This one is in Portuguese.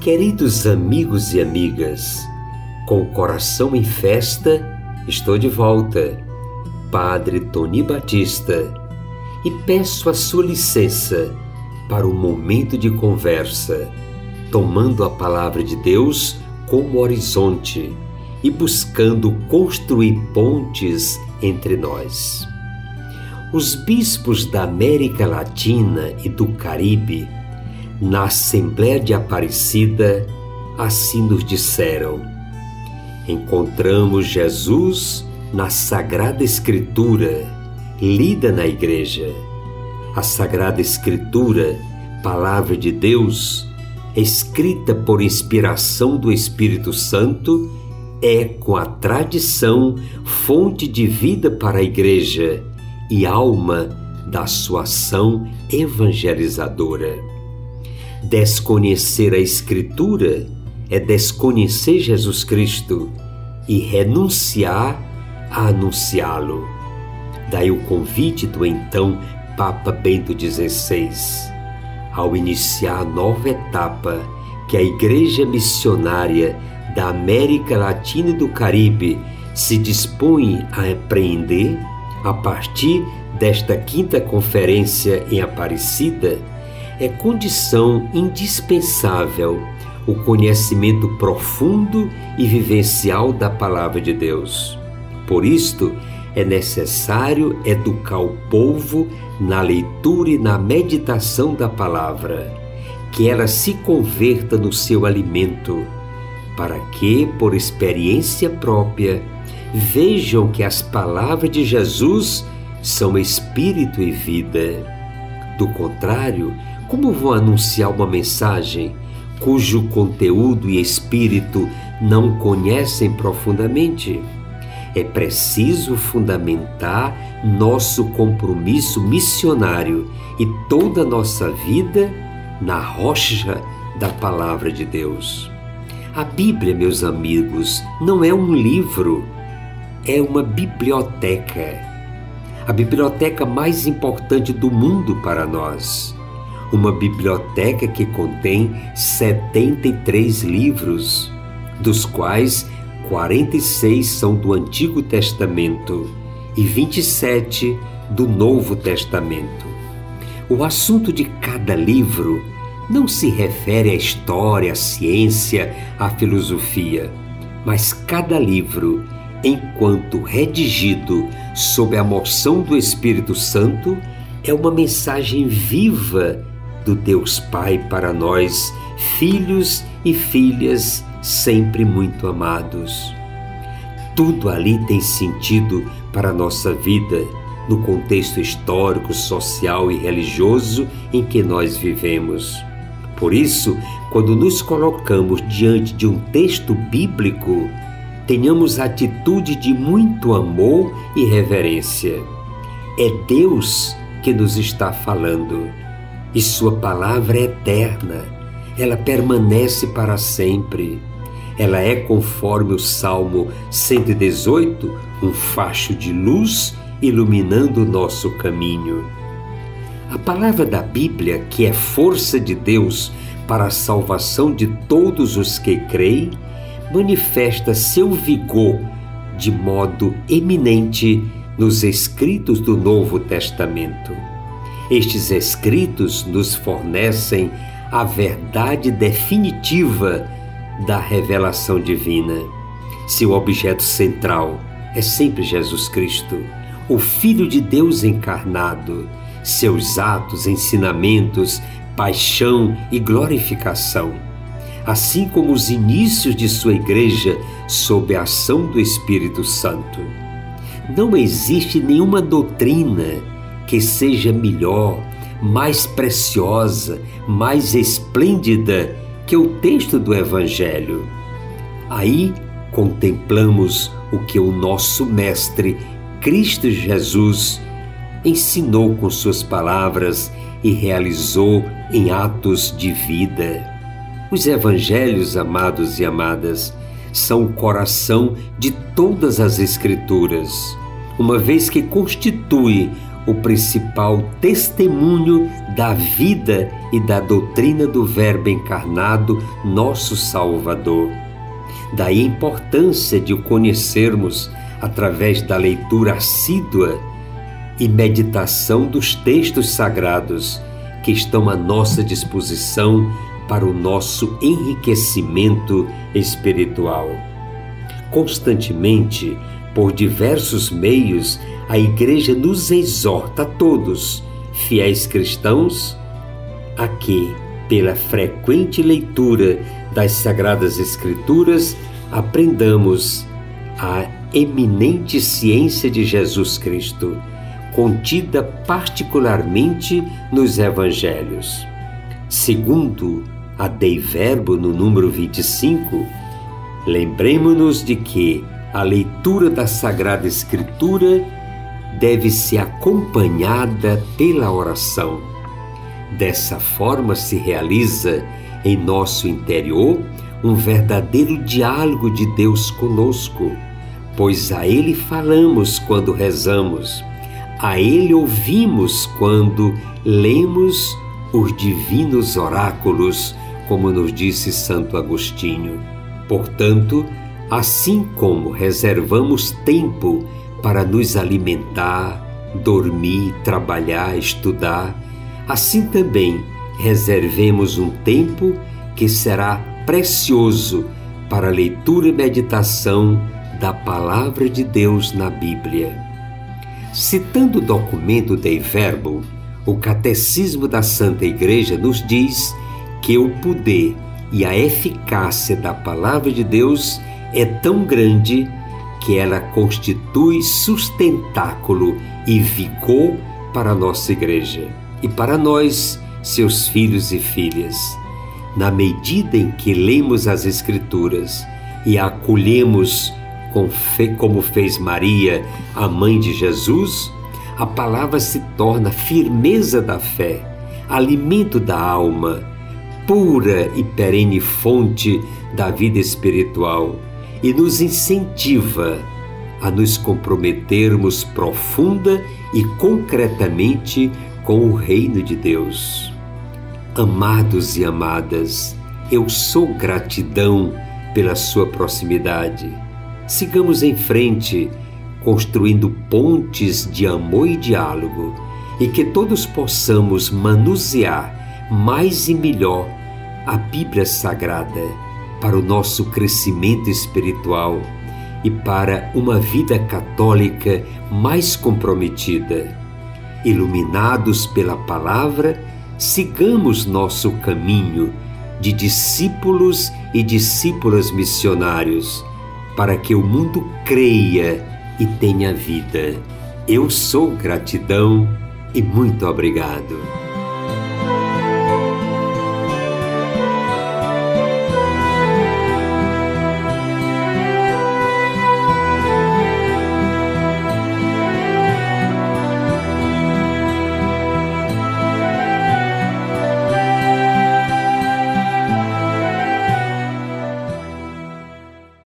Queridos amigos e amigas, com o coração em festa, estou de volta, Padre Tony Batista, e peço a sua licença para o momento de conversa, tomando a palavra de Deus como horizonte e buscando construir pontes entre nós. Os bispos da América Latina e do Caribe, na Assembleia de Aparecida, assim nos disseram: encontramos Jesus na Sagrada Escritura, lida na Igreja. A Sagrada Escritura, Palavra de Deus, escrita por inspiração do Espírito Santo, é, com a tradição, fonte de vida para a Igreja e alma da sua ação evangelizadora. Desconhecer a Escritura é desconhecer Jesus Cristo e renunciar a anunciá-lo. Daí o convite do então Papa Bento XVI, ao iniciar a nova etapa que a Igreja Missionária da América Latina e do Caribe se dispõe a empreender a partir desta quinta conferência em Aparecida, é condição indispensável o conhecimento profundo e vivencial da Palavra de Deus. Por isto, é necessário educar o povo na leitura e na meditação da palavra, que ela se converta no seu alimento, para que, por experiência própria, vejam que as palavras de Jesus são espírito e vida. Do contrário, como vão anunciar uma mensagem cujo conteúdo e espírito não conhecem profundamente? É preciso fundamentar nosso compromisso missionário e toda nossa vida na rocha da Palavra de Deus. A Bíblia, meus amigos, não é um livro, é uma biblioteca. A biblioteca mais importante do mundo para nós uma biblioteca que contém 73 livros, dos quais 46 são do Antigo Testamento e 27 do Novo Testamento. O assunto de cada livro não se refere à história, à ciência, à filosofia, mas cada livro, enquanto redigido sob a moção do Espírito Santo, é uma mensagem viva do Deus Pai para nós, filhos e filhas sempre muito amados. Tudo ali tem sentido para a nossa vida, no contexto histórico, social e religioso em que nós vivemos. Por isso, quando nos colocamos diante de um texto bíblico, tenhamos atitude de muito amor e reverência. É Deus que nos está falando e Sua palavra é eterna, ela permanece para sempre. Ela é, conforme o Salmo 118, um facho de luz iluminando o nosso caminho. A palavra da Bíblia, que é força de Deus para a salvação de todos os que creem, manifesta seu vigor de modo eminente nos escritos do Novo Testamento. Estes escritos nos fornecem a verdade definitiva da revelação divina. Seu objeto central é sempre Jesus Cristo, o Filho de Deus encarnado, seus atos, ensinamentos, paixão e glorificação, assim como os inícios de sua igreja sob a ação do Espírito Santo. Não existe nenhuma doutrina que seja melhor, mais preciosa, mais esplêndida que o texto do Evangelho. Aí contemplamos o que o nosso Mestre, Cristo Jesus, ensinou com suas palavras e realizou em atos de vida. Os evangelhos, amados e amadas, são o coração de todas as Escrituras, uma vez que constitui o principal testemunho da vida e da doutrina do Verbo encarnado, nosso Salvador. Daí a importância de o conhecermos através da leitura assídua e meditação dos textos sagrados que estão à nossa disposição para o nosso enriquecimento espiritual. Constantemente, por diversos meios, a Igreja nos exorta a todos, fiéis cristãos, a que, pela frequente leitura das Sagradas Escrituras, aprendamos a eminente ciência de Jesus Cristo contida particularmente nos evangelhos. Segundo a Dei Verbo no número 25, lembremos-nos de que a leitura da Sagrada Escritura deve ser acompanhada pela oração. Dessa forma se realiza em nosso interior um verdadeiro diálogo de Deus conosco, pois a Ele falamos quando rezamos a Ele ouvimos quando lemos os divinos oráculos, como nos disse Santo Agostinho. Portanto, assim como reservamos tempo para nos alimentar, dormir, trabalhar, estudar, assim também reservemos um tempo que será precioso para a leitura e meditação da Palavra de Deus na Bíblia. Citando o documento Dei Verbo, o Catecismo da Santa Igreja nos diz que o poder e a eficácia da Palavra de Deus é tão grande que ela constitui sustentáculo e vigor para a nossa Igreja e para nós, seus filhos e filhas. Na medida em que lemos as Escrituras e a acolhemos com fé, como fez Maria, a mãe de Jesus, a palavra se torna firmeza da fé, alimento da alma, pura e perene fonte da vida espiritual e nos incentiva a nos comprometermos profunda e concretamente com o reino de Deus. Amados e amadas, eu sou gratidão pela sua proximidade sigamos em frente, construindo pontes de amor e diálogo, e que todos possamos manusear mais e melhor a Bíblia Sagrada para o nosso crescimento espiritual e para uma vida católica mais comprometida. Iluminados pela palavra, sigamos nosso caminho de discípulos e discípulas missionários para que o mundo creia e tenha vida. Eu sou gratidão e muito obrigado.